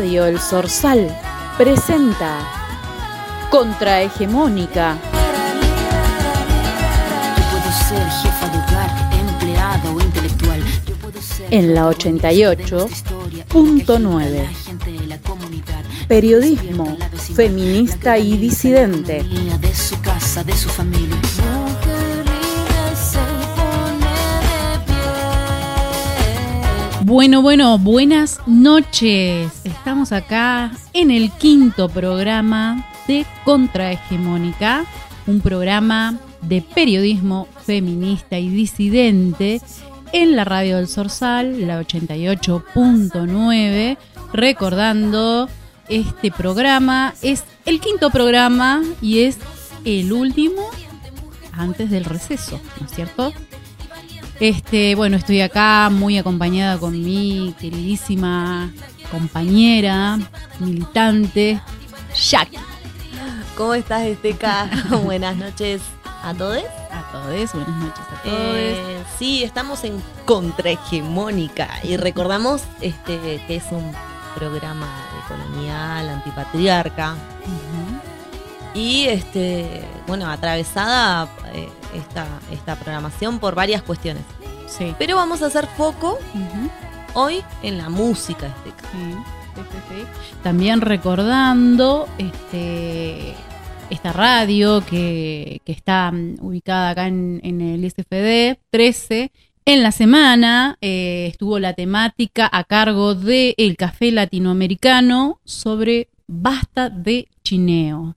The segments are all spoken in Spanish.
Radio El Sorsal presenta Contrahegemónica. En la protagonista de 88.9. la gente de la comunidad. Periodismo feminista y disidente. De su familia. Bueno, bueno, buenas noches. Estamos acá en el quinto programa de Contrahegemónica, un programa de periodismo feminista y disidente en la radio del Sorsal, la 88.9, recordando este programa es el quinto programa y es el último antes del receso, ¿no es cierto? Este, bueno, estoy acá muy acompañada con mi queridísima compañera, militante, Jackie. ¿Cómo estás, Esteca? Buenas noches a todos. A todos, buenas noches a todos. Eh, sí, estamos en Contrahegemónica y recordamos este que es un programa de colonial, antipatriarca y este bueno atravesada eh, esta, esta programación por varias cuestiones. Sí. Pero vamos a hacer foco hoy en la música, sí, sí, sí, sí. También recordando este esta radio que, que está mm, ubicada acá en, en el SFD 13. En la semana eh, estuvo la temática a cargo de El Café Latinoamericano sobre basta de chineo.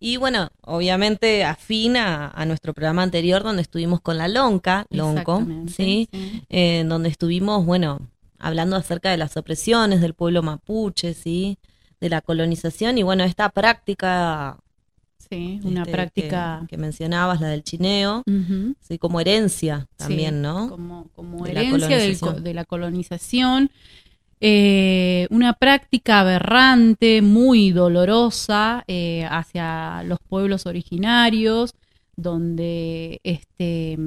Y bueno, obviamente afina a nuestro programa anterior donde estuvimos con la Lonca, Lonco, ¿sí? sí. Eh, donde estuvimos, bueno, hablando acerca de las opresiones del pueblo mapuche, ¿sí? De la colonización y bueno, esta práctica Sí, una este, práctica que, que mencionabas, la del chineo, sí, como herencia sí, también, ¿no? Como, como De herencia de la colonización. Eh, una práctica aberrante, muy dolorosa eh, hacia los pueblos originarios, donde este,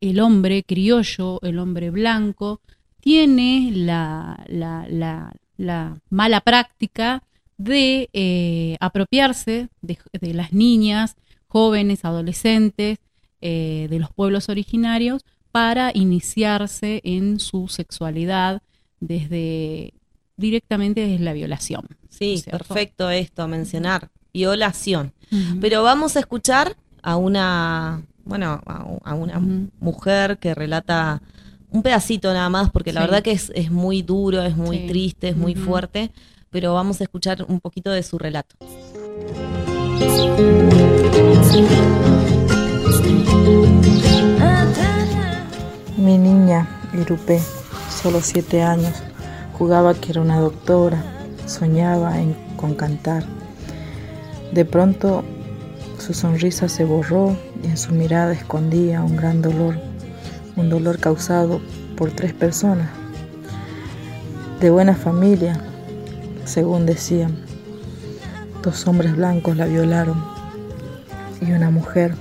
el hombre criollo, el hombre blanco, tiene la, la- la- la mala práctica de eh, apropiarse de, las niñas, jóvenes, adolescentes de los pueblos originarios para iniciarse en su sexualidad desde directamente desde la violación. Sí, ¿cierto? perfecto esto, mencionar, violación. Pero vamos a escuchar a una, bueno, a, a una mujer que relata un pedacito nada más, porque la verdad que es, es muy duro, es muy Sí. triste, es muy fuerte, pero vamos a escuchar un poquito de su relato. Mi niña, Irupé, solo siete años, jugaba que era una doctora, soñaba con cantar. De pronto su sonrisa se borró y en su mirada escondía un gran dolor, un dolor causado por tres personas, de buena familia, según decían. Dos hombres blancos la violaron y una mujer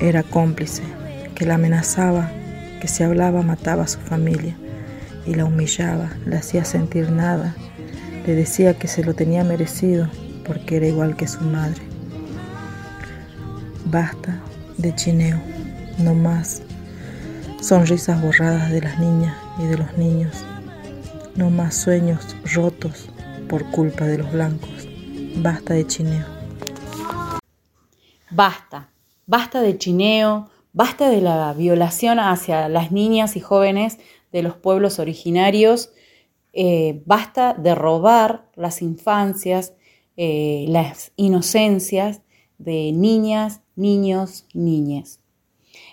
era cómplice, que la amenazaba, que si hablaba mataba a su familia y la humillaba, la hacía sentir nada, le decía que se lo tenía merecido porque era igual que su madre. Basta de chineo, no más sonrisas borradas de las niñas y de los niños, no más sueños rotos por culpa de los blancos. Basta de chineo. Basta, basta de chineo, basta de la violación hacia las niñas y jóvenes de los pueblos originarios, eh, basta de robar las infancias, eh, las inocencias de niñas, niños, niñas.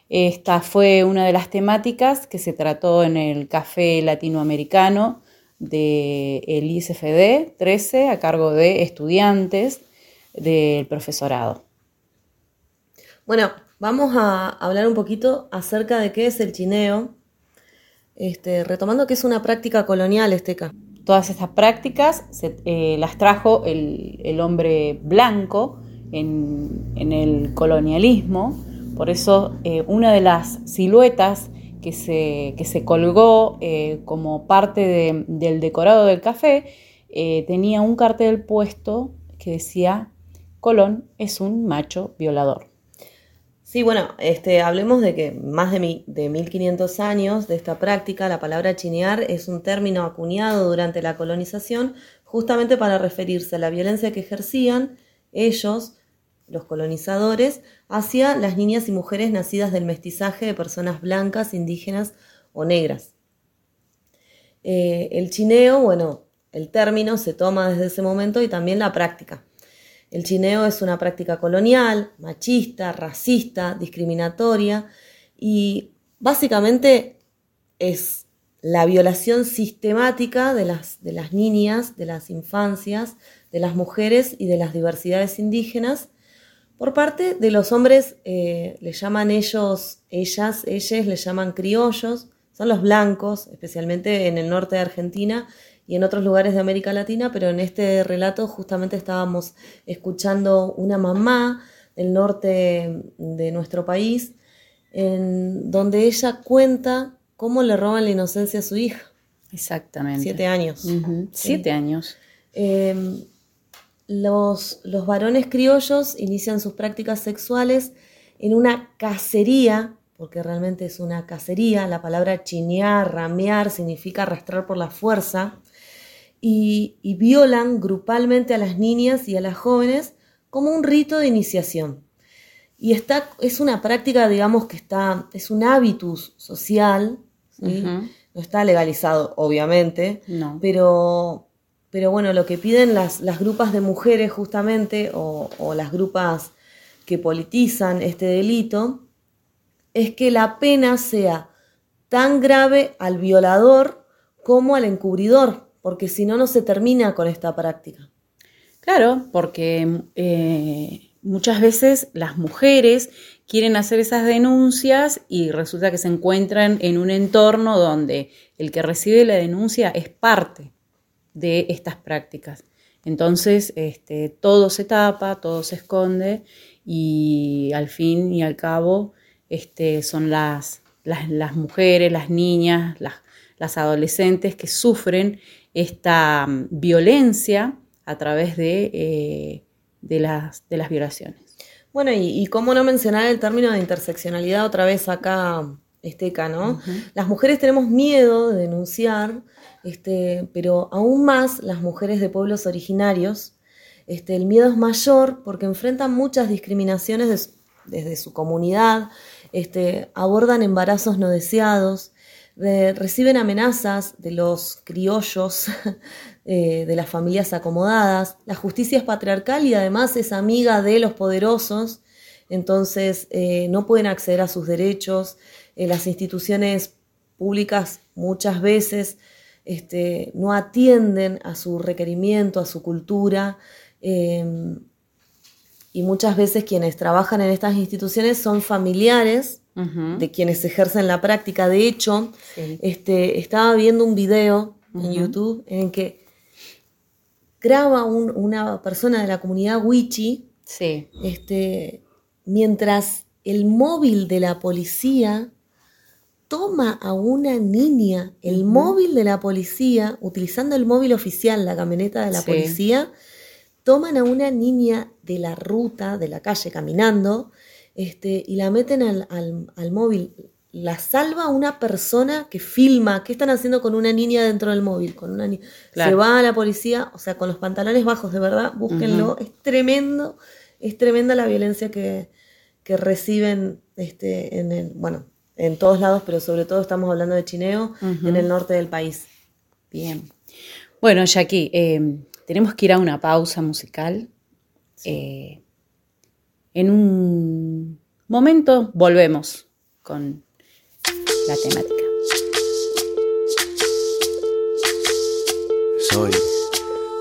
Esta fue una de las temáticas que se trató en el Café Latinoamericano del ISFD 13 a cargo de estudiantes del profesorado. Bueno, vamos a hablar un poquito acerca de qué es el chineo, este, retomando que es una práctica colonial, Esteca. todas estas prácticas eh, las trajo el, hombre blanco en, el colonialismo. Por eso eh, una de las siluetas que se, colgó eh, como parte del decorado del café tenía un cartel puesto que decía Colón es un macho violador. Sí, bueno, este, hablemos de que más de, de 1500 años de esta práctica, la palabra chinear es un término acuñado durante la colonización justamente para referirse a la violencia que ejercían ellos, los colonizadores, hacia las niñas y mujeres nacidas del mestizaje de personas blancas, indígenas o negras. Eh, el chineo, bueno, el término se toma desde ese momento y también la práctica. El chineo es una práctica colonial, machista, racista, discriminatoria y básicamente es la violación sistemática de las, niñas, de las infancias, de las mujeres y de las diversidades indígenas. Por parte de los hombres, eh, le llaman ellos, ellas, ellas, le llaman criollos, son los blancos, especialmente en el norte de Argentina, y en otros lugares de América Latina, pero en este relato justamente estábamos escuchando una mamá del norte de nuestro país, en donde ella cuenta cómo le roban la inocencia a su hija. Exactamente. Siete años. Siete años. Em, los, los varones criollos inician sus prácticas sexuales en una cacería, porque realmente es una cacería, la palabra chinear, ramear significa arrastrar por la fuerza, y, violan grupalmente a las niñas y a las jóvenes como un rito de iniciación. Y está, es una práctica, digamos, que está, es un hábitus social, no está legalizado, obviamente, pero, pero bueno, lo que piden las, las grupas de mujeres justamente, o, o las grupas que politizan este delito, es que la pena sea tan grave al violador como al encubridor porque si no, no se termina con esta práctica. Claro, porque eh, muchas veces las mujeres quieren hacer esas denuncias y resulta que se encuentran en un entorno donde el que recibe la denuncia es parte de estas prácticas. Entonces, este, todo se tapa, todo se esconde y al fin y al cabo este, son las, mujeres, las niñas, las adolescentes que sufren esta mm, violencia a través de, eh, de, las, de, las, violaciones. Bueno, y, cómo no mencionar el término de interseccionalidad otra vez acá, Esteca, ¿no? Las mujeres tenemos miedo de denunciar, este, pero aún más las mujeres de pueblos originarios, este, el miedo es mayor porque enfrentan muchas discriminaciones desde su comunidad, este, abordan embarazos no deseados, reciben amenazas de los criollos, eh, de las familias acomodadas. La justicia es patriarcal y además es amiga de los poderosos, entonces eh, no pueden acceder a sus derechos. Eh, las instituciones públicas muchas veces este, no atienden a su requerimiento, a su cultura. Y muchas veces quienes trabajan en estas instituciones son familiares de quienes ejercen la práctica. De hecho, este, estaba viendo un video en YouTube en que graba una persona de la comunidad Wichi, este, mientras el móvil de la policía toma a una niña, el móvil de la policía, utilizando el móvil oficial, la camioneta de la policía, toman a una niña de la ruta, de la calle, caminando, este, y la meten al, móvil. La salva una persona que filma. ¿Qué están haciendo con una niña dentro del móvil? Con una Se va a la policía, o sea, con los pantalones bajos, de verdad, búsquenlo. Es tremendo, es tremenda la violencia que, reciben este, en el, bueno, en todos lados, pero sobre todo estamos hablando de chineo en el norte del país. Bien. Bueno, Jackie, eh, tenemos que ir a una pausa musical. Eh, en un momento volvemos con la temática. Soy,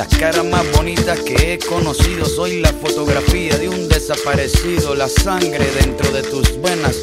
Las caras más bonitas que he conocido, soy la fotografía de un desaparecido, la sangre dentro de tus venas.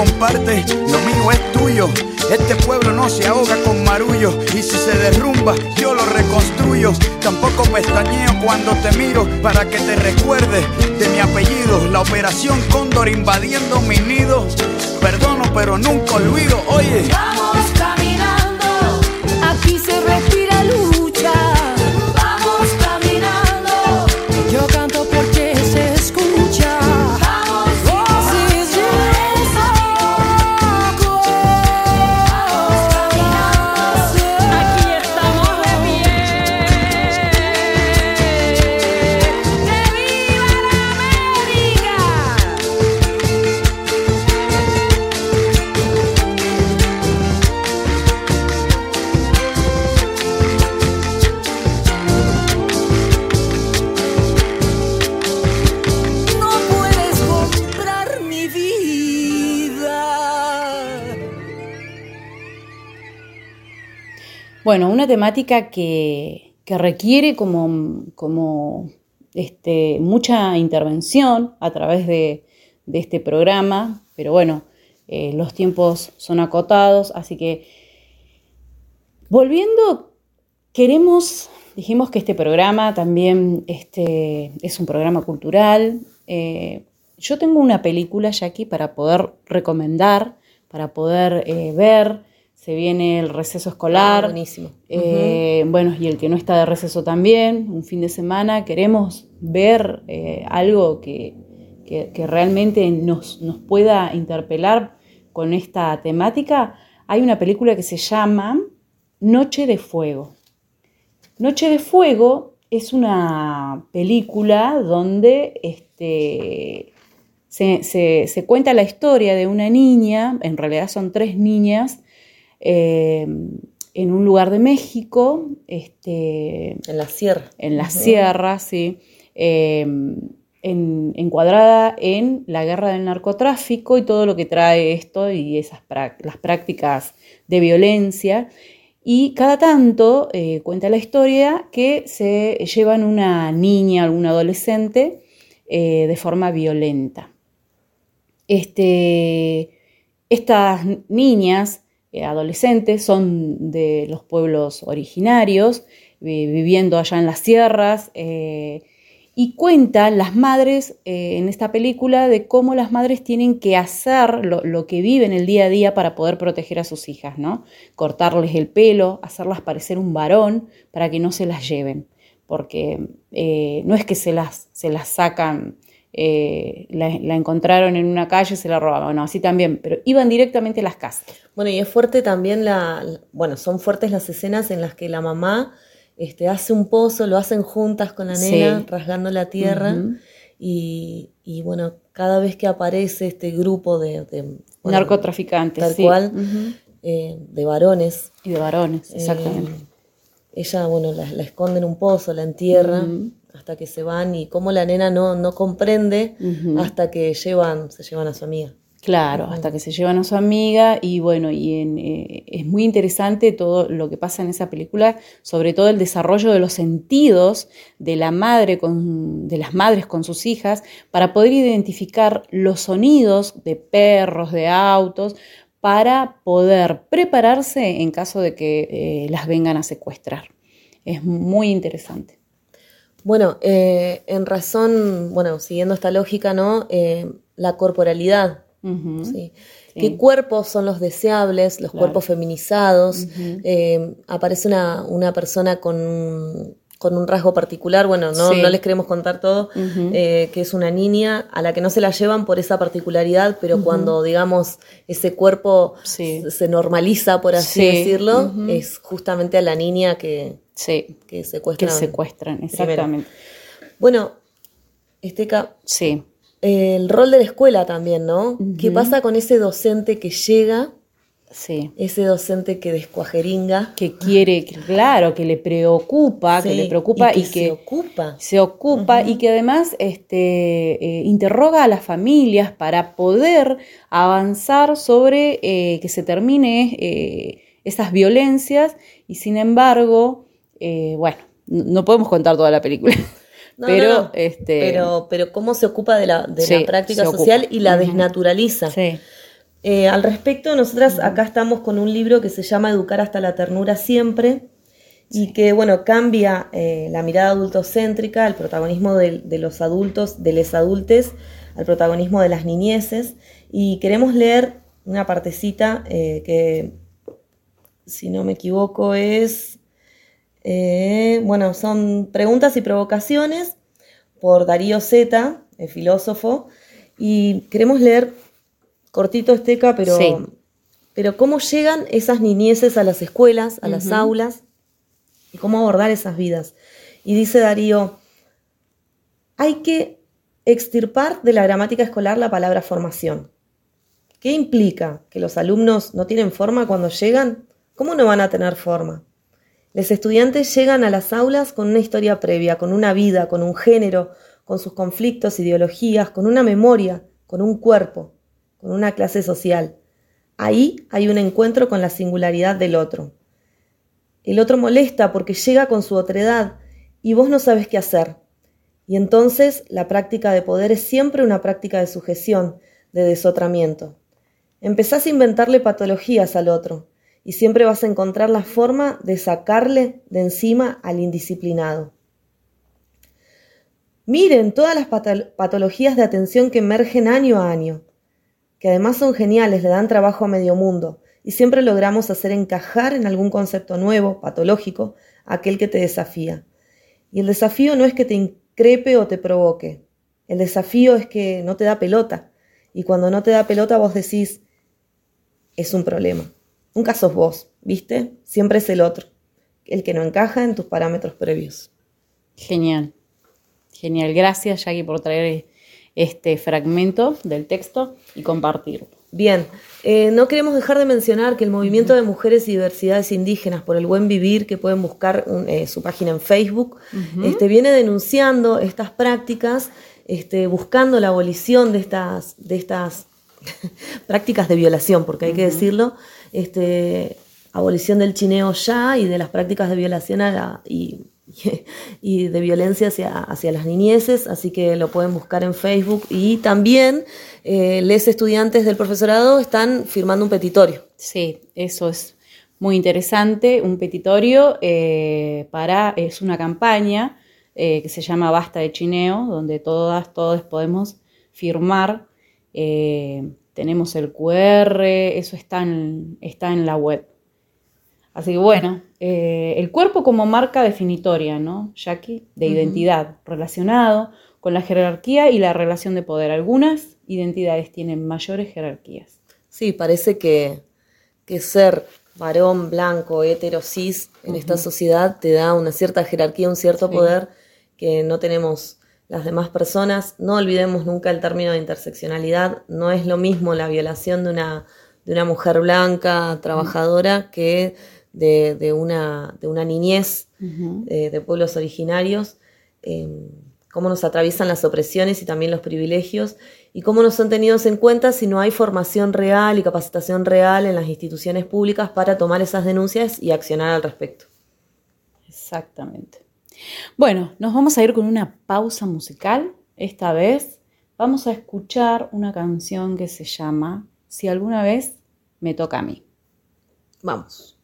comparte, lo mío es tuyo. Este pueblo no se ahoga con marullo. Y si se derrumba, yo lo reconstruyo. Tampoco pestañeo cuando te miro para que te recuerdes de mi apellido. La operación Cóndor invadiendo mi nido. Perdono, pero nunca olvido. Oye. Vamos temática que, requiere como, este, mucha intervención a través de, de este programa, pero bueno, eh, los tiempos son acotados, así que volviendo, queremos, dijimos que este programa también este, es un programa cultural. Eh, yo tengo una película, Jackie, para poder recomendar, para poder eh, ver. Se viene el receso escolar. Ah, buenísimo. Eh, Bueno, y el que no está de receso también, un fin de semana. Queremos ver eh, algo que, que- que realmente nos, nos pueda interpelar con esta temática. Hay una película que se llama Noche de Fuego. Noche de Fuego es una película donde este, se, se- se cuenta la historia de una niña, en realidad son tres niñas, eh, en un lugar de México, este, En la sierra. en la sierra, sí, eh, en- encuadrada en la guerra del narcotráfico y todo lo que trae esto y esas las prácticas de violencia. Y cada tanto eh, cuenta la historia que se llevan una niña, algún adolescente, eh, de forma violenta. Este, estas niñas, adolescentes, son de los pueblos originarios, vi- viviendo allá en las sierras, eh, y cuentan las madres eh, en esta película de cómo las madres tienen que hacer lo, que viven el día a día para poder proteger a sus hijas, ¿no? Cortarles el pelo, hacerlas parecer un varón para que no se las lleven, porque eh, no es que se las, se las sacan eh, la, la encontraron en una calle y se la robaban, no, así también, pero iban directamente a las casas. Bueno, y es fuerte también la, la- bueno, son fuertes las escenas en las que la mamá este, hace un pozo, lo hacen juntas con la Sí. nena, rasgando la tierra, y, y bueno, cada vez que aparece este grupo de, de, bueno, Narcotraficantes, tal sí. cual, eh, de varones, Y de varones, eh, exactamente. ella, bueno, la, la esconde en un pozo, la entierra. Hasta que se van, y cómo la nena no, no comprende hasta que llevan, se llevan a su amiga. Claro, hasta que se llevan a su amiga y bueno, y en, eh, es muy interesante todo lo que pasa en esa película, sobre todo el desarrollo de los sentidos de la madre con, de las madres con sus hijas, para poder identificar los sonidos de perros, de autos, para poder prepararse en caso de que eh, las vengan a secuestrar. Es muy interesante. Bueno, eh, en razón, bueno, siguiendo esta lógica, ¿no? Eh, la corporalidad. ¿sí? Sí. ¿Qué cuerpos son los deseables, los Claro. cuerpos feminizados? Eh, aparece una, una persona con, con un rasgo particular, bueno, no, Sí. no les queremos contar todo, eh, que es una niña a la que no se la llevan por esa particularidad, pero cuando, digamos, ese cuerpo se normaliza, por así Sí. decirlo, es justamente a la niña que, Sí, que que secuestran. secuestran, exactamente. Bueno, Esteca, Sí. el rol de la escuela también, ¿no? ¿Qué Ujú. pasa con ese docente que llega, Sí. ese docente que descuajeringa? Que quiere, claro, que le preocupa, que le preocupa y, se que ocupa. se ocupa y que además este, eh, interroga a las familias para poder avanzar sobre eh, que se termine eh, esas violencias y sin embargo, eh, bueno, no podemos contar toda la película, No, pero no, no. este, Pero, pero cómo se ocupa de la, de Sí, la práctica social y la desnaturaliza. sí, Eh, al respecto, nosotras acá estamos con un libro que se llama Educar hasta la ternura siempre y que, bueno, cambia eh, la mirada adultocéntrica, el protagonismo de, de los adultos, de les adultes, al protagonismo de las niñeces. Y queremos leer una partecita eh, que, si no me equivoco, es, eh, bueno, son preguntas y provocaciones por Darío Zeta, el filósofo, y queremos leer cortito esteca, pero, Sí. pero cómo llegan esas niñeces a las escuelas, a las aulas, y cómo abordar esas vidas. Y dice Darío, hay que extirpar de la gramática escolar la palabra formación. ¿Qué implica? ¿Que los alumnos no tienen forma cuando llegan? ¿Cómo no van a tener forma? Los estudiantes llegan a las aulas con una historia previa, con una vida, con un género, con sus conflictos, ideologías, con una memoria, con un cuerpo, con una clase social. Ahí hay un encuentro con la singularidad del otro. El otro molesta porque llega con su otredad y vos no sabes qué hacer. Y entonces la práctica de poder es siempre una práctica de sujeción, de desotramiento. Empezás a inventarle patologías al otro y siempre vas a encontrar la forma de sacarle de encima al indisciplinado. Miren todas las patologías de atención que emergen año a año, que además son geniales, le dan trabajo a medio mundo, y siempre logramos hacer encajar en algún concepto nuevo, patológico, aquel que te desafía. Y el desafío no es que te increpe o te provoque, el desafío es que no te da pelota, y cuando no te da pelota vos decís, es un problema. Nunca sos vos, ¿viste? Siempre es el otro, el que no encaja en tus parámetros previos. Genial. Genial, gracias Jackie por traer este fragmento del texto y compartirlo. Bien, eh, no queremos dejar de mencionar que el movimiento de mujeres y diversidades indígenas por el buen vivir, que pueden buscar eh, su página en Facebook, este, viene denunciando estas prácticas, este, buscando la abolición de estas, de estas prácticas de violación, porque hay que decirlo, este, abolición del chineo ya y de las prácticas de violación a la, y y de violencia hacia, hacia las niñeces, así que lo pueden buscar en Facebook. Y también eh, les estudiantes del profesorado están firmando un petitorio. Sí, eso es muy interesante, un petitorio eh, para, es una campaña eh, que se llama Basta de Chineo, donde todas, todos podemos firmar. Tenemos el QR, eso está está en la web. Así que bueno, eh, el cuerpo como marca definitoria, ¿no, Jackie? De identidad, relacionado con la jerarquía y la relación de poder. Algunas identidades tienen mayores jerarquías. Sí, parece que, ser varón, blanco, hetero, cis en esta sociedad te da una cierta jerarquía, un cierto poder que no tenemos las demás personas. No olvidemos nunca el término de interseccionalidad. No es lo mismo la violación de una, de una mujer blanca, trabajadora, que de, una, de una niñez eh, de pueblos originarios, em, cómo nos atraviesan las opresiones y también los privilegios, y cómo no son tenidos en cuenta si no hay formación real y capacitación real en las instituciones públicas para tomar esas denuncias y accionar al respecto. Exactamente. Bueno, nos vamos a ir con una pausa musical. Esta vez vamos a escuchar una canción que se llama Si alguna vez me toca a mí. Vamos.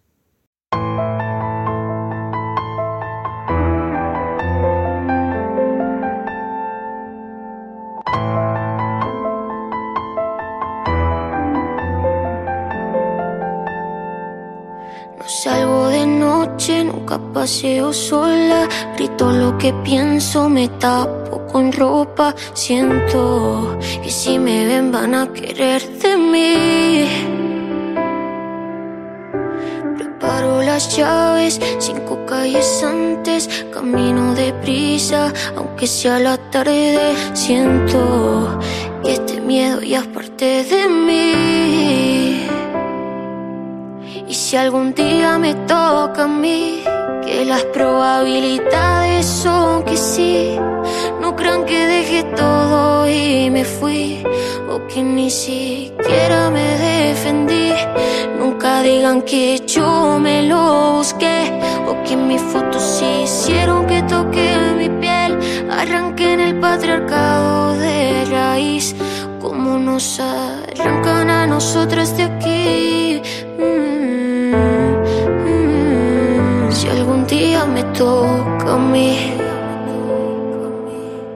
Paseo sola. Grito lo que pienso, me tapo con ropa. Siento que si me ven van a querer de mí las llaves, cinco calles antes, camino deprisa, aunque sea la tarde, siento que este miedo ya es parte de mí. Y si algún día me toca a mí, que las probabilidades son que sí, no crean que dejé todo y me fui, o que ni siquiera me defendí. Nunca digan que yo me lo busqué o que mis fotos hicieron que toque mi piel. Arranquen el patriarcado de raíz, como nos arrancan a nosotras de aquí. Toca a mí,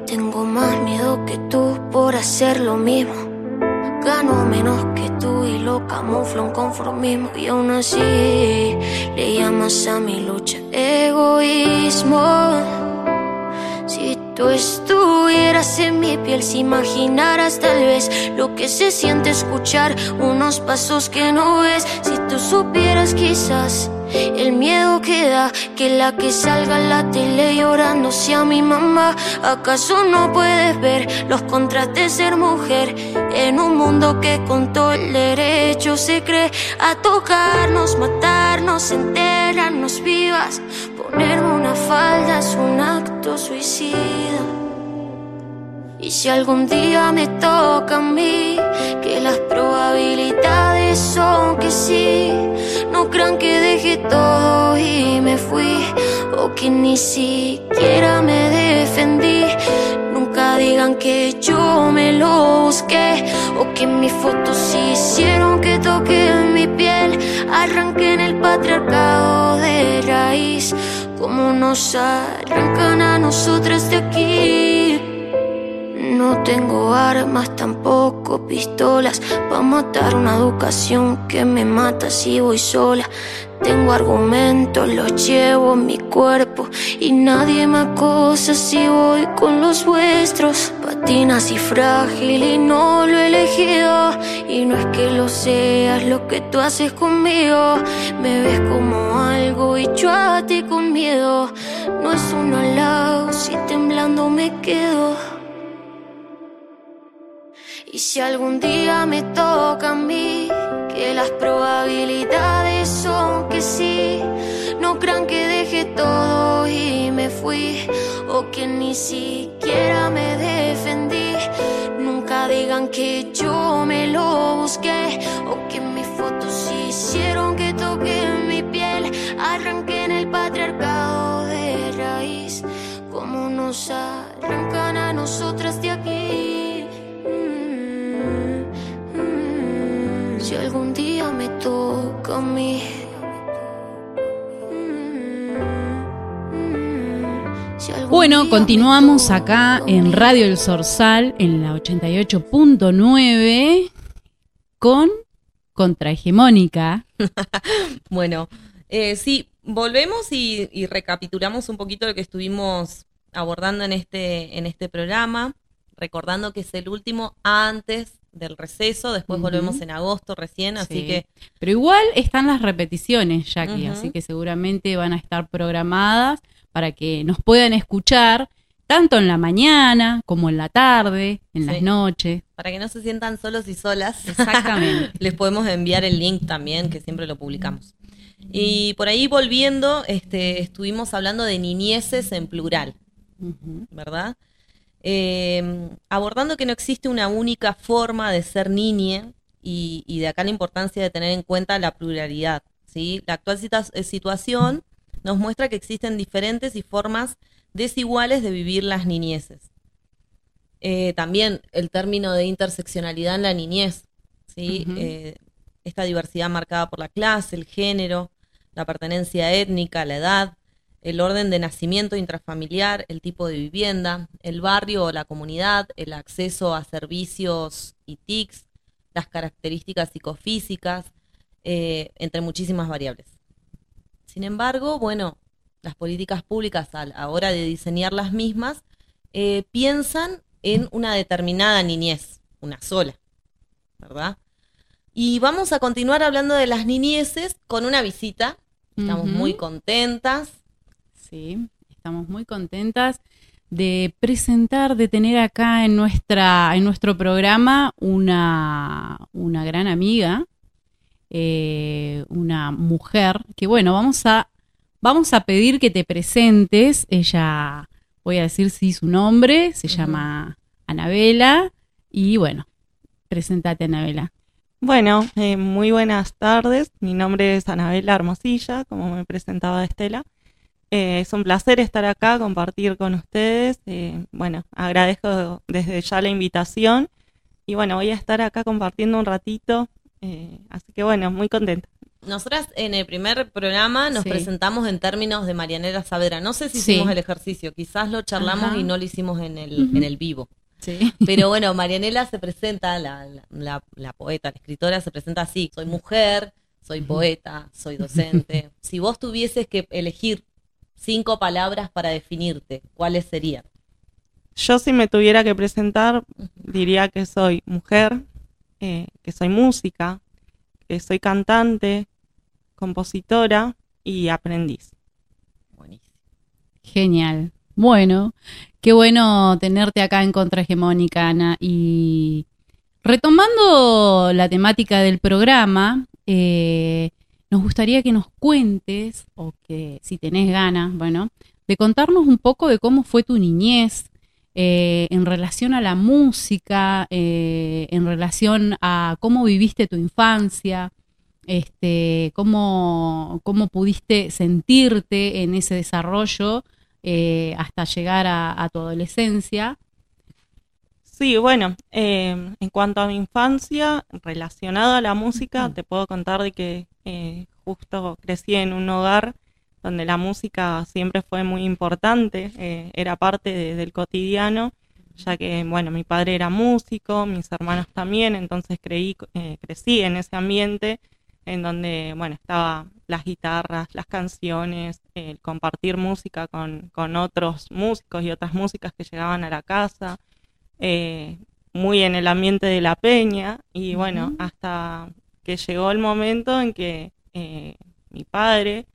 tengo más miedo que tú por hacer lo mismo. Gano menos que lo camufla un conformismo y aún así le llamas a mi lucha egoísmo. Si tú estuvieras en mi piel, si imaginaras tal vez lo que se siente escuchar unos pasos que no ves, si tú supieras quizás el miedo que da que la que salga en la tele llorando sea mi mamá. ¿Acaso no puedes ver los contras de ser mujer en un mundo que con todo el derecho se cree a tocarnos, matarnos, enterrarnos vivas? Ponerme una falda es un acto suicida. Y si algún día me toca a mí, que las probabilidades son que sí, no crean que dejé todo y me fui, o que ni siquiera me defendí. Nunca digan que yo me lo busqué o que mis fotos hicieron que toque mi piel. Arranquen el patriarcado de raíz, como nos arrancan a nosotras de aquí. No tengo armas, tampoco pistolas para matar una educación que me mata si voy sola. Tengo argumentos, los llevo en mi cuerpo y nadie me acosa si voy con los vuestros. Patinas y frágil y no lo he elegido y no es que lo seas lo que tú haces conmigo. Me ves como algo y yo a ti con miedo. No es un halago si temblando me quedo. Y si algún día me toca a mí, que las probabilidades son que sí, no crean que dejé todo y me fui, o que ni siquiera me defendí. Nunca digan que yo me lo busqué, o que mis fotos hicieron que toque mi piel, arranqué en el patriarcado de raíz, como nos arrancan a nosotras de aquí. Si algún día me toca a mí. Bueno, continuamos me acá en. Radio El Sorsal, en la 88.9, con Contrahegemónica. Bueno, eh, sí, volvemos y, y recapitulamos un poquito lo que estuvimos abordando en este, en este programa, recordando que es el último antes del receso, después volvemos en agosto recién, así Sí. que Pero igual están las repeticiones, Jackie, Ujú. así que seguramente van a estar programadas para que nos puedan escuchar tanto en la mañana como en la tarde, en las Sí. noches. para que no se sientan solos y solas, Exactamente. les podemos enviar el link también, que siempre lo publicamos. Y por ahí volviendo, este, estuvimos hablando de niñeces en plural. ¿verdad? Eh, abordando que no existe una única forma de ser niñe y, y de acá la importancia de tener en cuenta la pluralidad. ¿sí? La actual eh, situación nos muestra que existen diferentes y formas desiguales de vivir las niñeces. Eh, también el término de interseccionalidad en la niñez, ¿sí? Eh, esta diversidad marcada por la clase, el género, la pertenencia étnica, la edad, el orden de nacimiento intrafamiliar, el tipo de vivienda, el barrio o la comunidad, el acceso a servicios y TICs, las características psicofísicas, eh, entre muchísimas variables. Sin embargo, bueno, las políticas públicas a la hora de diseñar las mismas eh, piensan en una determinada niñez, una sola, ¿verdad? Y vamos a continuar hablando de las niñeces con una visita. Estamos muy contentas. Sí, estamos muy contentas de presentar, de tener acá en nuestra, en nuestro programa una, una gran amiga, eh, una mujer, que bueno, vamos a, vamos a pedir que te presentes. Ella, voy a decir sí su nombre, se llama Anabela, y bueno, presentate Anabela. Bueno, eh, muy buenas tardes. Mi nombre es Anabela Hermosilla, como me presentaba Estela. Eh, es un placer estar acá, compartir con ustedes. Eh, bueno, agradezco desde ya la invitación. Y bueno, voy a estar acá compartiendo un ratito. eh, así que bueno, muy contenta. Nosotras en el primer programa nos Sí. presentamos en términos de Marianela Saavedra. No sé si Sí. hicimos el ejercicio, quizás lo charlamos Ajá. y no lo hicimos en el, en el vivo. Sí. Pero bueno, Marianela se presenta, la- la- la poeta, la escritora, se presenta así. Soy mujer, soy poeta, soy docente. Si vos tuvieses que elegir cinco palabras para definirte, ¿cuáles serían? Yo si me tuviera que presentar, diría que soy mujer, eh, que soy música, que soy cantante, compositora y aprendiz. Buenísimo. Genial. Bueno, qué bueno tenerte acá en Contrahegemónica, Ana. Y retomando la temática del programa, eh, nos gustaría que nos cuentes, o que si tenés ganas, bueno, de contarnos un poco de cómo fue tu niñez eh, en relación a la música, eh, en relación a cómo viviste tu infancia, este, cómo, cómo pudiste sentirte en ese desarrollo eh, hasta llegar a, a tu adolescencia. Sí, bueno, eh, en cuanto a mi infancia, relacionado a la música, te puedo contar de que eh, justo crecí en un hogar donde la música siempre fue muy importante, eh, era parte de- del cotidiano, ya que, bueno, mi padre era músico, mis hermanos también, entonces creí, eh, crecí en ese ambiente en donde, bueno, estaba las guitarras, las canciones, el compartir música con, con otros músicos y otras músicas que llegaban a la casa, eh, muy en el ambiente de la peña, y bueno, hasta que llegó el momento en que eh, mi padre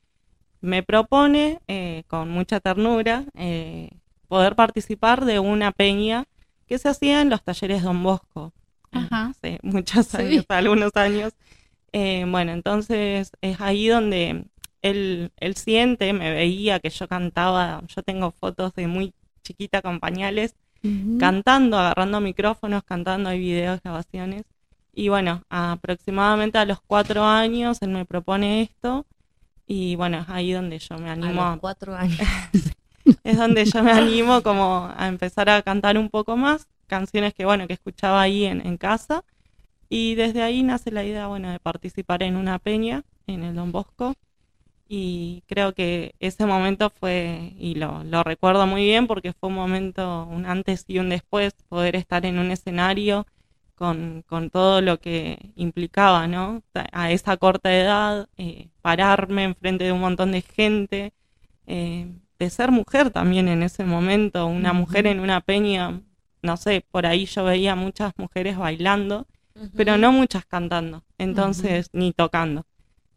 me propone, eh, con mucha ternura, eh, poder participar de una peña que se hacía en los talleres Don Bosco Ajá. hace muchos Sí. años, algunos años. Bueno, entonces es ahí donde él, él siente, me veía que yo cantaba, yo tengo fotos de muy chiquita con pañales, cantando, agarrando micrófonos, cantando, hay videos, grabaciones. Y bueno, aproximadamente a los cuatro años él me propone esto y bueno, es ahí donde yo me A animo los a, cuatro años. es donde yo me animo como a empezar a cantar un poco más, canciones que bueno, que escuchaba ahí en, en casa. Y desde ahí nace la idea, bueno, de participar en una peña en el Don Bosco. Y creo que ese momento fue, y lo, lo recuerdo muy bien porque fue un momento, un antes y un después, poder estar en un escenario con, con todo lo que implicaba, ¿no? A esa corta edad, eh, pararme enfrente de un montón de gente, eh, de ser mujer también en ese momento, una mujer en una peña, no sé, por ahí yo veía muchas mujeres bailando, pero no muchas cantando, entonces, ni tocando.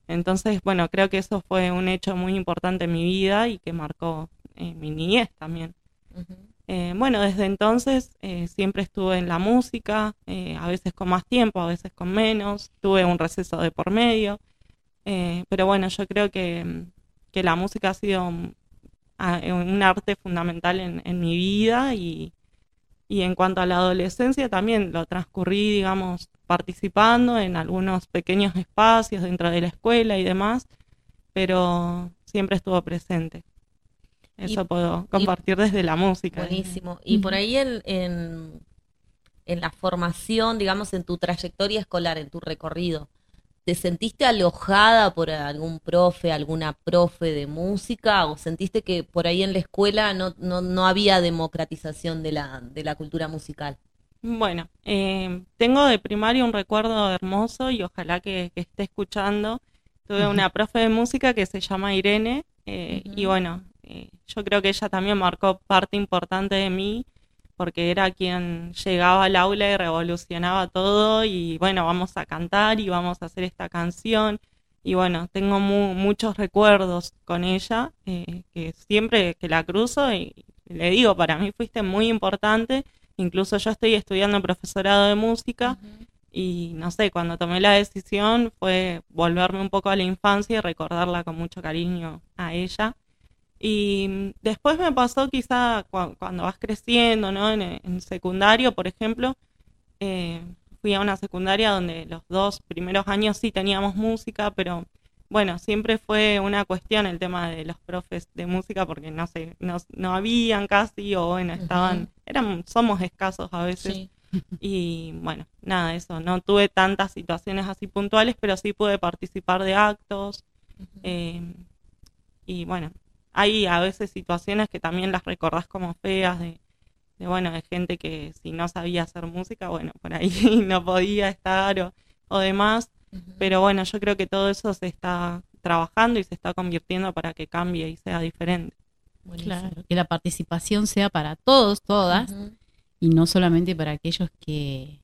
Entonces, bueno, creo que eso fue un hecho muy importante en mi vida y que marcó eh, mi niñez también. Eh, bueno, desde entonces eh, siempre estuve en la música, eh, a veces con más tiempo, a veces con menos, tuve un receso de por medio, pero bueno, yo creo que, que la música ha sido un, arte fundamental en, en mi vida y, y en cuanto a la adolescencia también lo transcurrí, digamos, participando en algunos pequeños espacios dentro de la escuela y demás, pero siempre estuvo presente. Eso Y- puedo y- compartir desde la música. Buenísimo. Y por ahí en, en, en la formación, digamos, en tu trayectoria escolar, en tu recorrido, ¿te sentiste alojada por algún profe, alguna profe de música? ¿O sentiste que por ahí en la escuela no, no, no había democratización de la, de la cultura musical? Bueno, eh, tengo de primaria un recuerdo hermoso y ojalá que, que esté escuchando. Tuve una profe de música que se llama Irene eh, y bueno, eh, yo creo que ella también marcó parte importante de mí porque era quien llegaba al aula y revolucionaba todo y bueno, vamos a cantar y vamos a hacer esta canción y bueno, tengo mu- muchos recuerdos con ella eh, que siempre que la cruzo y le digo, para mí fuiste muy importante, incluso yo estoy estudiando profesorado de música y no sé, cuando tomé la decisión fue volverme un poco a la infancia y recordarla con mucho cariño a ella. Y después me pasó quizá cua- cuando vas creciendo, ¿no? En, en secundario, por ejemplo, eh, fui a una secundaria donde los dos primeros años sí teníamos música, pero bueno, siempre fue una cuestión el tema de los profes de música porque no sé, no, no habían casi o bueno, estaban, eran, somos escasos a veces. Y bueno, nada, eso, no tuve tantas situaciones así puntuales, pero sí pude participar de actos. eh, y bueno, hay a veces situaciones que también las recordás como feas, de, de bueno, de gente que si no sabía hacer música, bueno, por ahí no podía estar o, o demás. Pero bueno, yo creo que todo eso se está trabajando y se está convirtiendo para que cambie y sea diferente. Claro, que la participación sea para todos, todas, y no solamente para aquellos que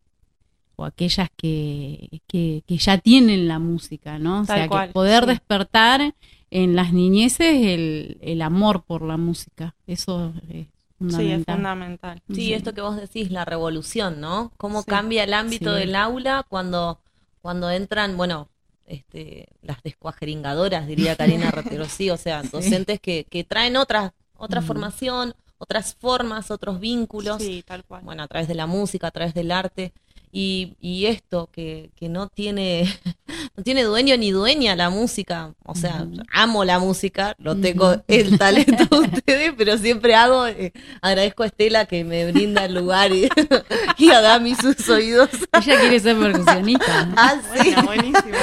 o aquellas que, que, que ya tienen la música, ¿no? O sea, cual, que poder sí. despertar en las niñeces el, el amor por la música, eso es Sí, es fundamental. fundamental. Sí, esto que vos decís, la revolución, ¿no? Cómo Sí. cambia el ámbito Sí. del aula cuando, cuando entran, bueno, este, las descuajeringadoras, diría Karina Reterosí, o sea, docentes que, que traen otra, otra formación, otras formas, otros vínculos, Sí, tal cual. bueno, a través de la música, a través del arte. Y, y esto que, que no tiene no tiene dueño ni dueña la música. O sea, amo la música, no tengo el talento de ustedes, pero siempre hago, eh, agradezco a Estela que me brinda el lugar y, y a Dami sus oídos. Ella quiere ser percusionista. Ah, sí. Bueno, buenísimo.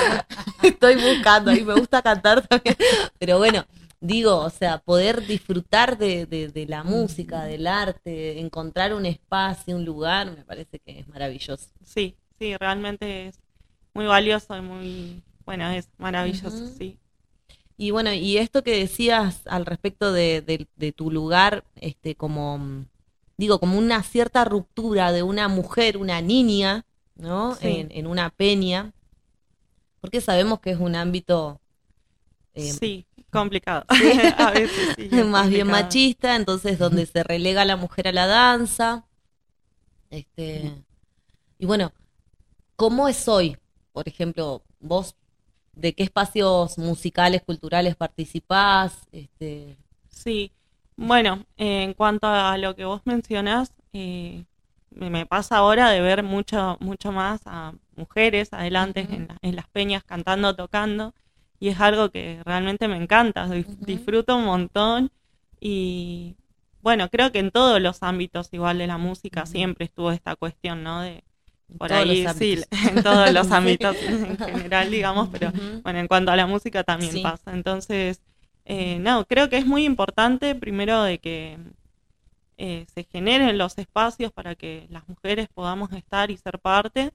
Estoy buscando, y me gusta cantar también. Pero bueno, digo, o sea, poder disfrutar de, de- de la música, del arte, encontrar un espacio, un lugar, me parece que es maravilloso. Sí, sí, realmente es muy valioso y muy, bueno, es maravilloso, sí. Y bueno, y esto que decías al respecto de, de- de tu lugar, este, como, digo, como una cierta ruptura de una mujer, una niña, ¿no? Sí. En, en una peña, porque sabemos que es un ámbito eh, sí, complicado. a veces sí. más bien machista, entonces donde se relega a la mujer a la danza. Este, y bueno, ¿cómo es hoy? Por ejemplo, vos, ¿de qué espacios musicales, culturales participás? Este, Sí, bueno, eh, en cuanto a lo que vos mencionás, eh, me pasa ahora de ver mucho, mucho más a mujeres adelante en, la- en las peñas cantando, tocando, y es algo que realmente me encanta, disfruto un montón y bueno, creo que en todos los ámbitos igual de la música siempre estuvo esta cuestión, ¿no? De por todos ahí, sí, en todos los ámbitos en general, digamos, pero bueno, en cuanto a la música también Sí. pasa. Entonces, eh, no, creo que es muy importante primero de que eh, se generen los espacios para que las mujeres podamos estar y ser parte.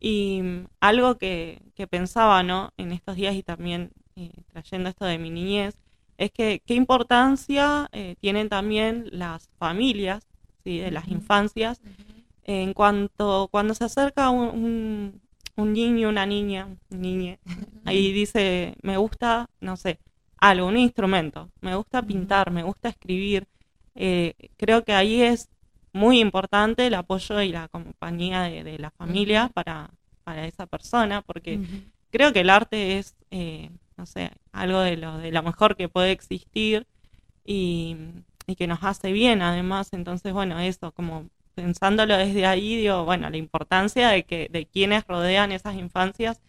Y mm, algo que, que pensaba, ¿no? En estos días y también eh, trayendo esto de mi niñez, es que qué importancia eh, tienen también las familias, ¿sí? De las infancias, en cuanto cuando se acerca un, un, un niño, una niña, un niñe, ahí dice, me gusta, no sé, algo, un instrumento, me gusta pintar, me gusta escribir. Eh, creo que ahí es muy importante el apoyo y la compañía de, de la familia para, para esa persona, porque creo que el arte es, eh, no sé, algo de lo, de lo mejor que puede existir y, y que nos hace bien además. Entonces, bueno, eso, como pensándolo desde ahí, digo, bueno, la importancia de que de quienes rodean esas infancias,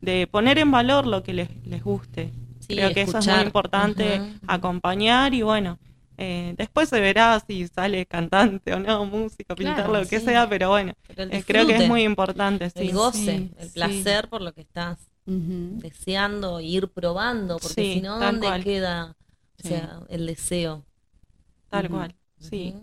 de poner en valor lo que les, les guste. Sí, Creo que eso es muy importante, acompañar y bueno, eh, después se verá si sale cantante o no, músico, pintar Claro, lo que sí. sea, pero bueno, Pero eh, creo que es muy importante. Sí. el goce, sí, el sí. placer por lo que estás Ujú. deseando, e ir probando, porque Sí, si no, ¿dónde cual. queda o Sí. sea, el deseo? Tal cual, sí.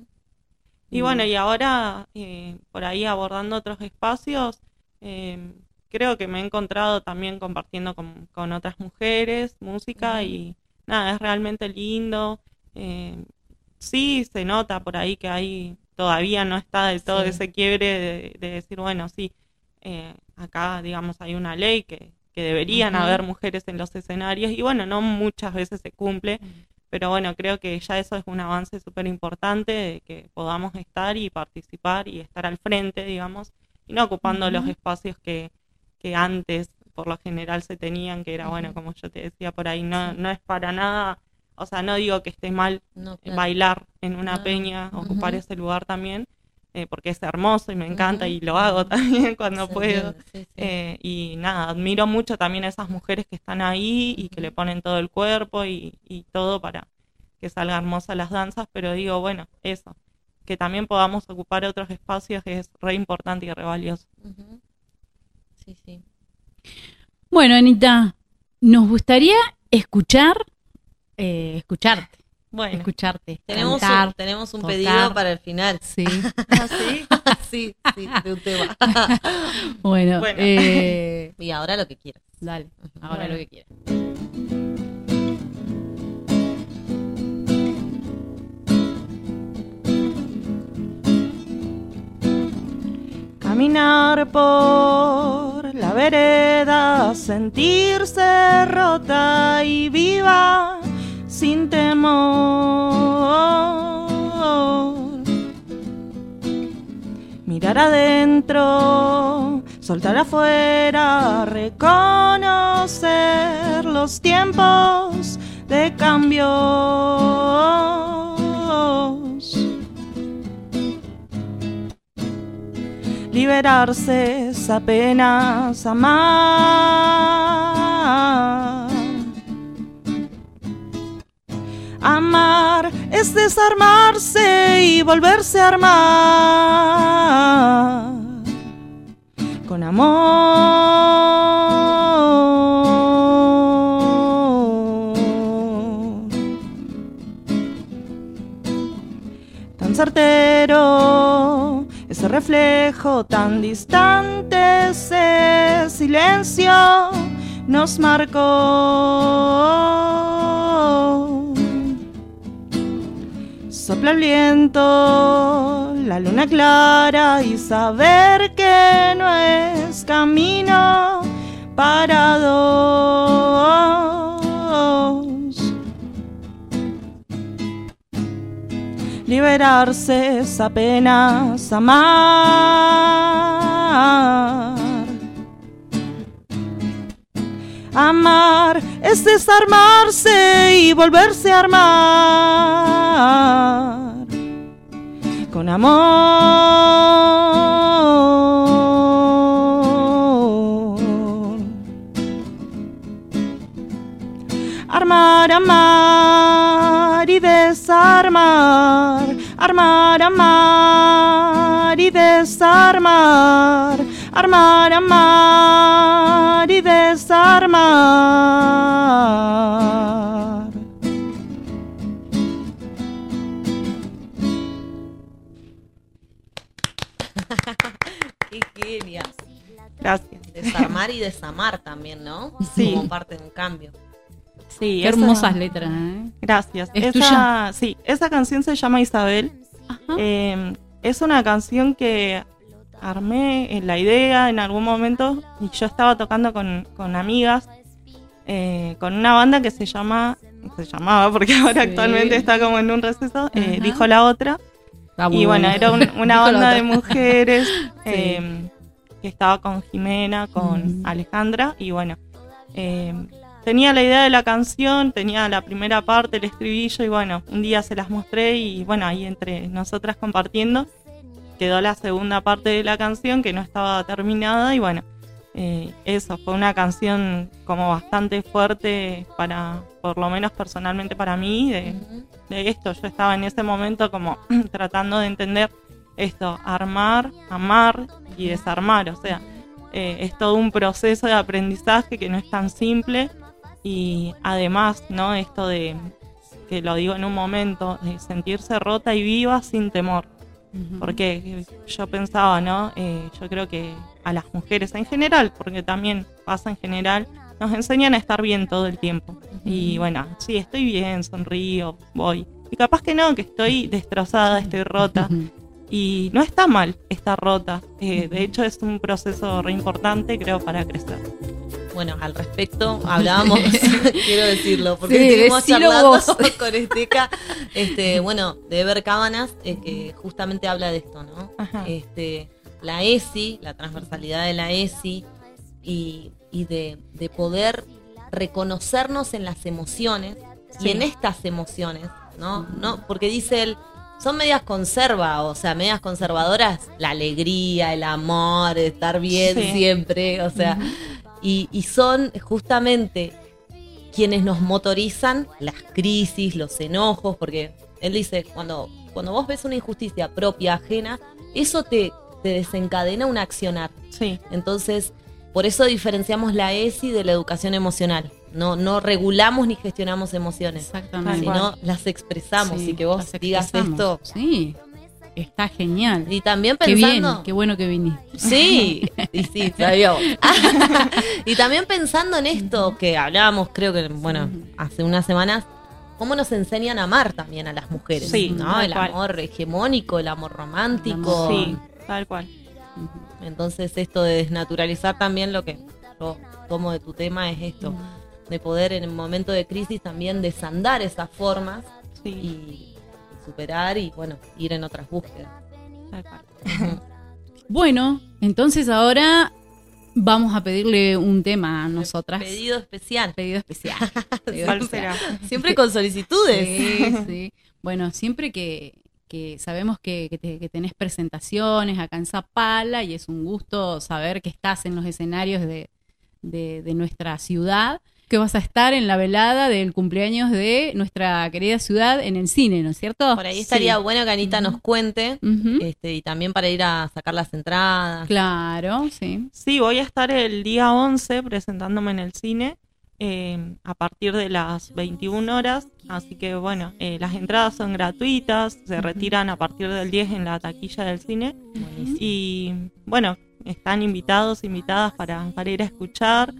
Y bueno, y ahora eh, por ahí abordando otros espacios, eh, creo que me he encontrado también compartiendo con, con otras mujeres música y nada, es realmente lindo. Eh, sí se nota por ahí que hay, todavía no está del todo Sí. ese quiebre de, de decir, bueno, sí, eh, acá digamos hay una ley que, que deberían haber mujeres en los escenarios y bueno, no muchas veces se cumple. Pero bueno, creo que ya eso es un avance súper importante de que podamos estar y participar y estar al frente, digamos, y no ocupando los espacios que, que antes por lo general se tenían, que era, bueno, como yo te decía por ahí, no, no es para nada, o sea, no digo que esté mal No, claro. bailar en una No. peña, ocupar ese lugar también, eh, porque es hermoso y me encanta y lo hago también cuando puedo. entiende, sí, sí. Eh, y nada, admiro mucho también a esas mujeres que están ahí y que le ponen todo el cuerpo y, y todo para que salga hermosa las danzas, pero digo, bueno, eso, que también podamos ocupar otros espacios es re importante y re valioso. Sí, sí. Bueno, Anita, nos gustaría escuchar, eh, escucharte, Bueno, escucharte, Tenemos cantar. un, tenemos un tocar. pedido para el final. Sí. ¿Ah, sí? sí, sí, de un tema. Bueno, Bueno. eh, y ahora lo que quieras. dale, ahora Bueno. lo que quieras. Caminar por la vereda, sentirse rota y viva sin temor. Mirar adentro, soltar afuera, reconocer los tiempos de cambios. liberarse es apenas amar. Amar es desarmarse y volverse a armar con amor. Tan certero, ese reflejo tan distante, ese silencio nos marcó. Sopla el viento, la luna clara y saber que no es camino para dos. Liberarse es apenas amar. Amar es desarmarse y volverse a armar con amor. Armar, amar y desarmar. Armar, amar y desarmar. Armar, amar Qué genial. Gracias. Desarmar y desamar también, ¿no? Sí. Como parte de un cambio. Sí, Qué esa- hermosas letras, ¿eh? Gracias. ¿Es esa, tuya? Sí, esa canción se llama Isabel. Ajá. Eh, es una canción que armé en la idea en algún momento y yo estaba tocando con, con amigas, eh, con una banda que se llama, se llamaba porque ahora Sí. actualmente está como en un receso, eh, dijo la otra. Está Y bueno, era un- una banda de mujeres Sí. eh, que estaba con Jimena, con. Alejandra y bueno, eh, tenía la idea de la canción, tenía la primera parte, el estribillo y bueno, un día se las mostré y bueno, ahí entre nosotras compartiendo quedó la segunda parte de la canción que no estaba terminada y bueno, eh, eso, fue una canción como bastante fuerte para, por lo menos personalmente para mí, de, de esto. Yo estaba en ese momento como tratando de entender esto, armar, amar y desarmar. O sea, eh, es todo un proceso de aprendizaje que no es tan simple y además, ¿no? Esto de, que lo digo en un momento, de sentirse rota y viva sin temor. Porque yo pensaba, ¿no? Eh, yo creo que a las mujeres en general, porque también pasa en general, nos enseñan a estar bien todo el tiempo. Y bueno, sí, estoy bien, sonrío, voy. Y capaz que no, que estoy destrozada, estoy rota. Y no está mal estar rota. Eh, de hecho, es un proceso re importante, creo, para crecer. Bueno, al respecto hablábamos, quiero decirlo, porque Sí, estuvimos charlando vos. con Esteca, este, bueno, de Eber Cábanas, eh, que justamente habla de esto, ¿no? Ajá. Este, la ESI, la transversalidad de la ESI y, y de, de poder reconocernos en las emociones Sí. y en estas emociones, ¿no? ¿no? Porque dice él, son medias conserva, o sea, medias conservadoras, la alegría, el amor, estar bien Sí. siempre, o sea, y, y son justamente quienes nos motorizan las crisis, los enojos, porque él dice, cuando, cuando vos ves una injusticia propia, ajena, eso te, te desencadena un accionar. Sí, Entonces, por eso diferenciamos la ESI de la educación emocional. No, no regulamos ni gestionamos emociones, Exactamente. Sino las expresamos Sí, y que vos digas expresamos. esto. Sí, está genial. Y también Qué bien, pensando... qué bueno que viniste. Sí, y sí, sabíamos. y también pensando en esto que hablábamos, creo que, bueno, hace unas semanas, cómo nos enseñan a amar también a las mujeres, Sí, ¿no? tal El cual. amor hegemónico, el amor romántico. sí, tal cual. Entonces esto de desnaturalizar también lo que yo tomo de tu tema es esto, de poder en el momento de crisis también desandar esas formas Sí, y superar y, bueno, ir en otras búsquedas. Bueno, entonces ahora vamos a pedirle un tema a nosotras. Pedido especial. Pedido especial. Pedido ¿Cuál especial. será? Siempre con solicitudes. Sí, sí. Bueno, siempre que, que sabemos que, que te- que tenés presentaciones acá en Zapala y es un gusto saber que estás en los escenarios de, de- de nuestra ciudad, que vas a estar en la velada del cumpleaños de nuestra querida ciudad en el cine, ¿no es cierto? Por ahí estaría Sí. bueno que Anita nos cuente, este, y también para ir a sacar las entradas. Claro, sí. Sí, voy a estar el día 11 presentándome en el cine eh, a partir de las 21 horas. Así que bueno, eh, las entradas son gratuitas, se retiran a partir del 10 en la taquilla del cine. Y bueno, están invitados, invitadas para, para ir a escuchar.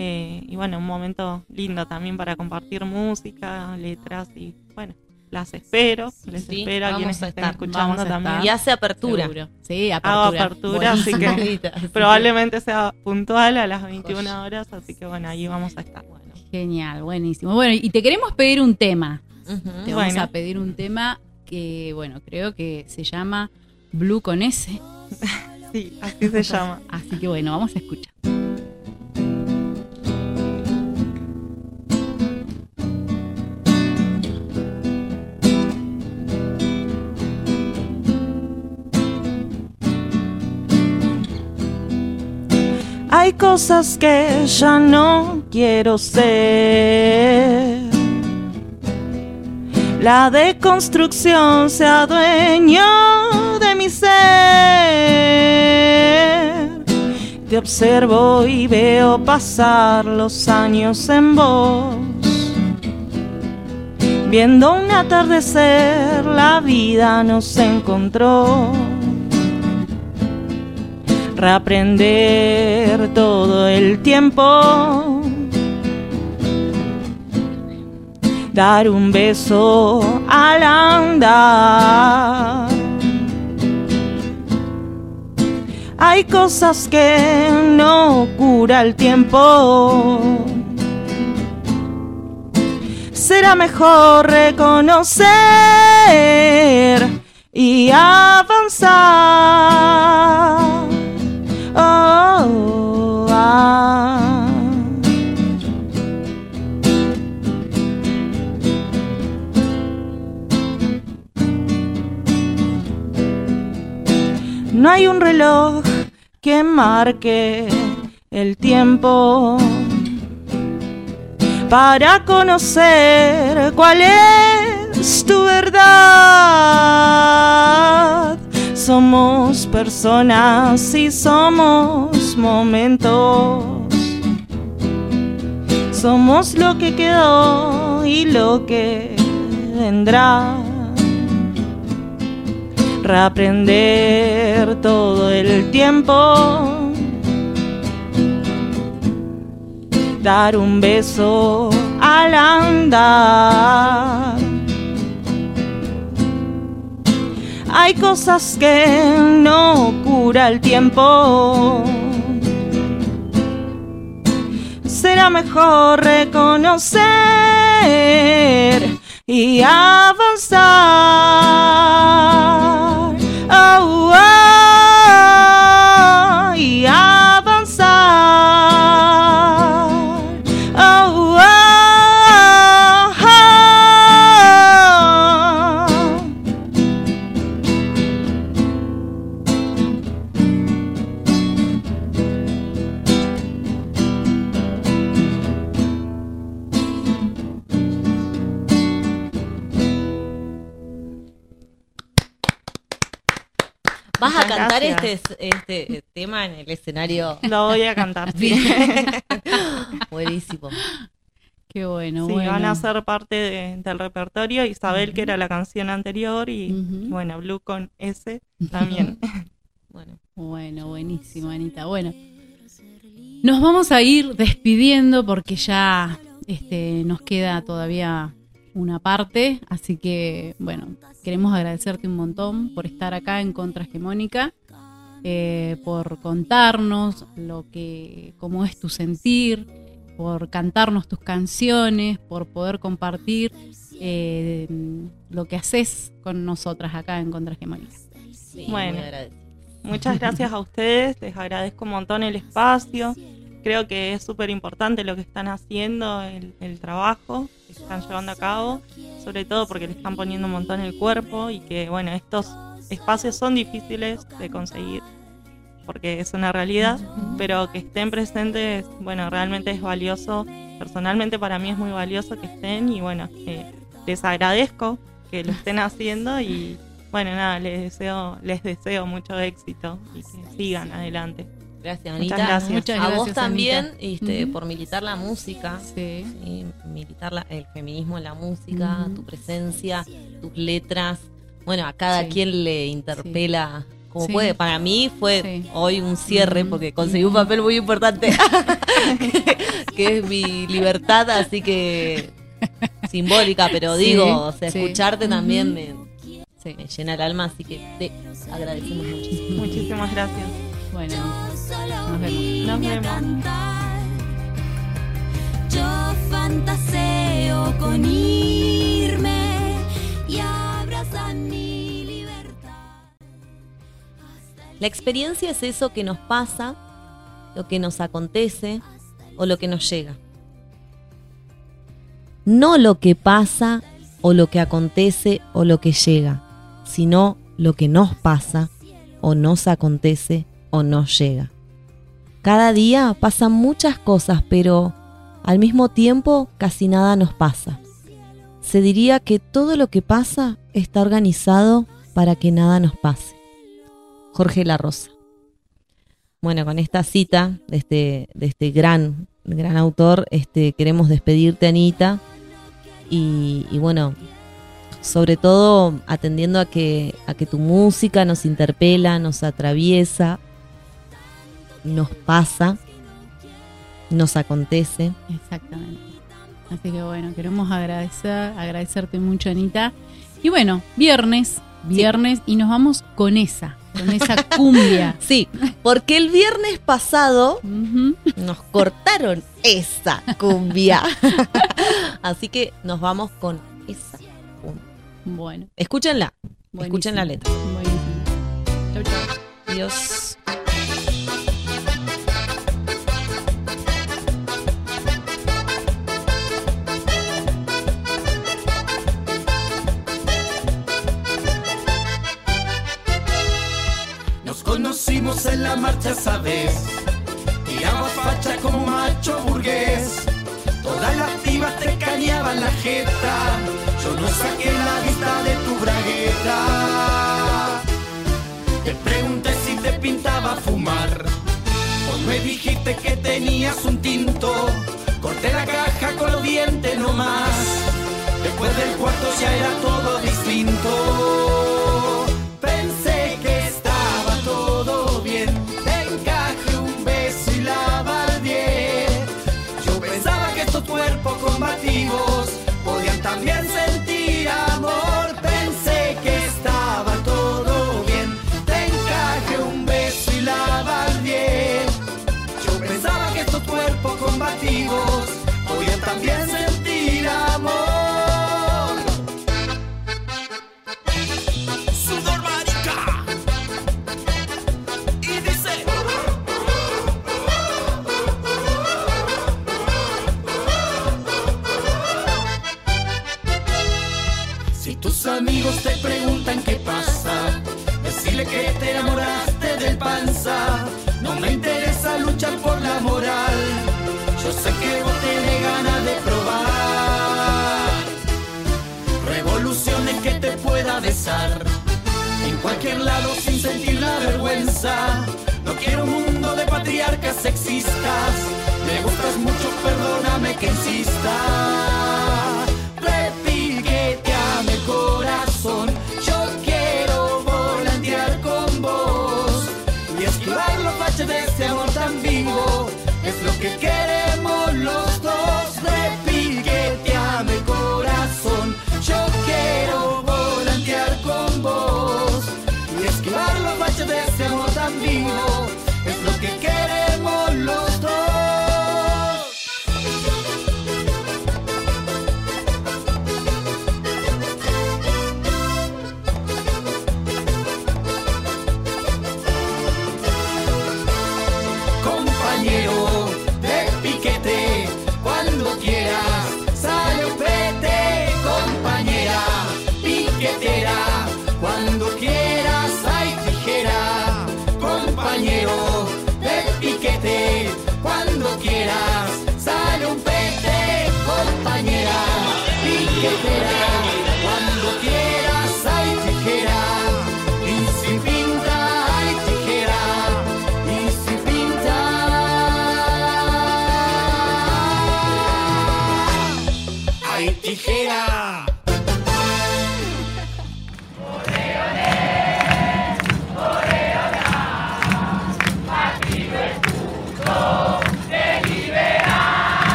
Eh, y bueno, un momento lindo también para compartir música, letras y bueno, las espero, les Sí, espero a vamos quienes a estén estar, escuchando vamos a también. estar. Y hace apertura. Seguro. Sí, Hago apertura. apertura, así Buenísimo. que Anita, así que- probablemente sea puntual a las 21 horas, así que bueno, ahí vamos a estar. Genial, buenísimo. Bueno, y te queremos pedir un tema. Te vamos Bueno. a pedir un tema que, bueno, creo que se llama Blue con S. Sí, así se llama. Así que bueno, vamos a escuchar. Hay cosas que ya no quiero ser. La deconstrucción se adueñó de mi ser. Te observo y veo pasar los años en vos. Viendo un atardecer, la vida nos encontró reaprender todo el tiempo. Dar un beso al andar. Hay cosas que no cura el tiempo. Será mejor reconocer y avanzar. Hay un reloj que marque el tiempo para conocer cuál es tu verdad. Somos personas y somos momentos. Somos lo que quedó y lo que vendrá. Reaprender todo el tiempo. Dar un beso al andar. Hay cosas que no cura el tiempo. Será mejor reconocer y avanzar. Oh, oh, ¿Vas a cantar gracias. este, este este en el escenario? Lo voy a cantar, sí. Buenísimo. Qué bueno, Sí, bueno. van a ser parte de- del repertorio. Isabel, que era la canción anterior, y bueno, Blue con S también. Bueno, Bueno, buenísimo, Anita. Bueno, nos vamos a ir despidiendo porque ya este, nos queda todavía una parte, así que bueno, queremos agradecerte un montón por estar acá en Contrahegemónica, eh, por contarnos lo que, cómo es tu sentir, por cantarnos tus canciones, por poder compartir eh, lo que haces con nosotras acá en Contrahegemónica. sí, Bueno. Muchas gracias a ustedes, les agradezco un montón el espacio. Creo que es súper importante lo que están haciendo, el, el trabajo que están llevando a cabo. sobre todo porque le están poniendo un montón el cuerpo y que, bueno, estos espacios son difíciles de conseguir porque es una realidad, pero que estén presentes, bueno, realmente es valioso. Personalmente para mí es muy valioso que estén y bueno, eh, les agradezco que lo estén haciendo y bueno, nada, les deseo, les deseo mucho éxito y que sigan adelante. Gracias, Muchas Anita. gracias. Muchas a gracias, vos también, Anita. este, por militar la música, Sí. sí, militar la- el feminismo en la música, tu presencia, tus letras. Bueno, a cada Sí. quien le interpela como Sí. puede. Para mí fue Sí. hoy un cierre porque conseguí un papel muy importante, que es mi libertad, así que simbólica, pero Sí, digo, o sea, sí. escucharte también me, Sí. me llena el alma, así que te agradecemos muchísimo. Muchísimas gracias. Bueno, nos vemos. Nos vemos. Yo fantaseo con irme y abrazar mi libertad. La experiencia es eso que nos pasa, lo que nos acontece o lo que nos llega. No lo que pasa o lo que acontece o lo que llega, sino lo que nos pasa o nos acontece o nos llega. Cada día pasan muchas cosas, pero al mismo tiempo casi nada nos pasa. Se diría que todo lo que pasa está organizado para que nada nos pase. Jorge La Rosa. Bueno, con esta cita de este, de este gran, gran autor, este, queremos despedirte, Anita. Y, y bueno, sobre todo atendiendo a que, a que tu música nos interpela, nos atraviesa, nos pasa, nos acontece. Exactamente. Así que bueno, queremos agradecer, agradecerte mucho, Anita. Y bueno, viernes, viernes, y nos vamos con esa, con esa cumbia. Sí, porque el viernes pasado nos cortaron esa cumbia. Así que nos vamos con esa cumbia. Bueno, Escúchenla, buenísimo. escuchen la letra. Buenísimo. Chau, chau. Dios. En la marcha, sabes. Tiraba facha como macho burgués. Todas las pibas te cañaban la jeta. Yo no saqué la vista de tu bragueta. Te pregunté si te pintaba fumar. Vos me dijiste que tenías un tinto. Corté la caja con los dientes nomás. Después del cuarto ya era todo distinto.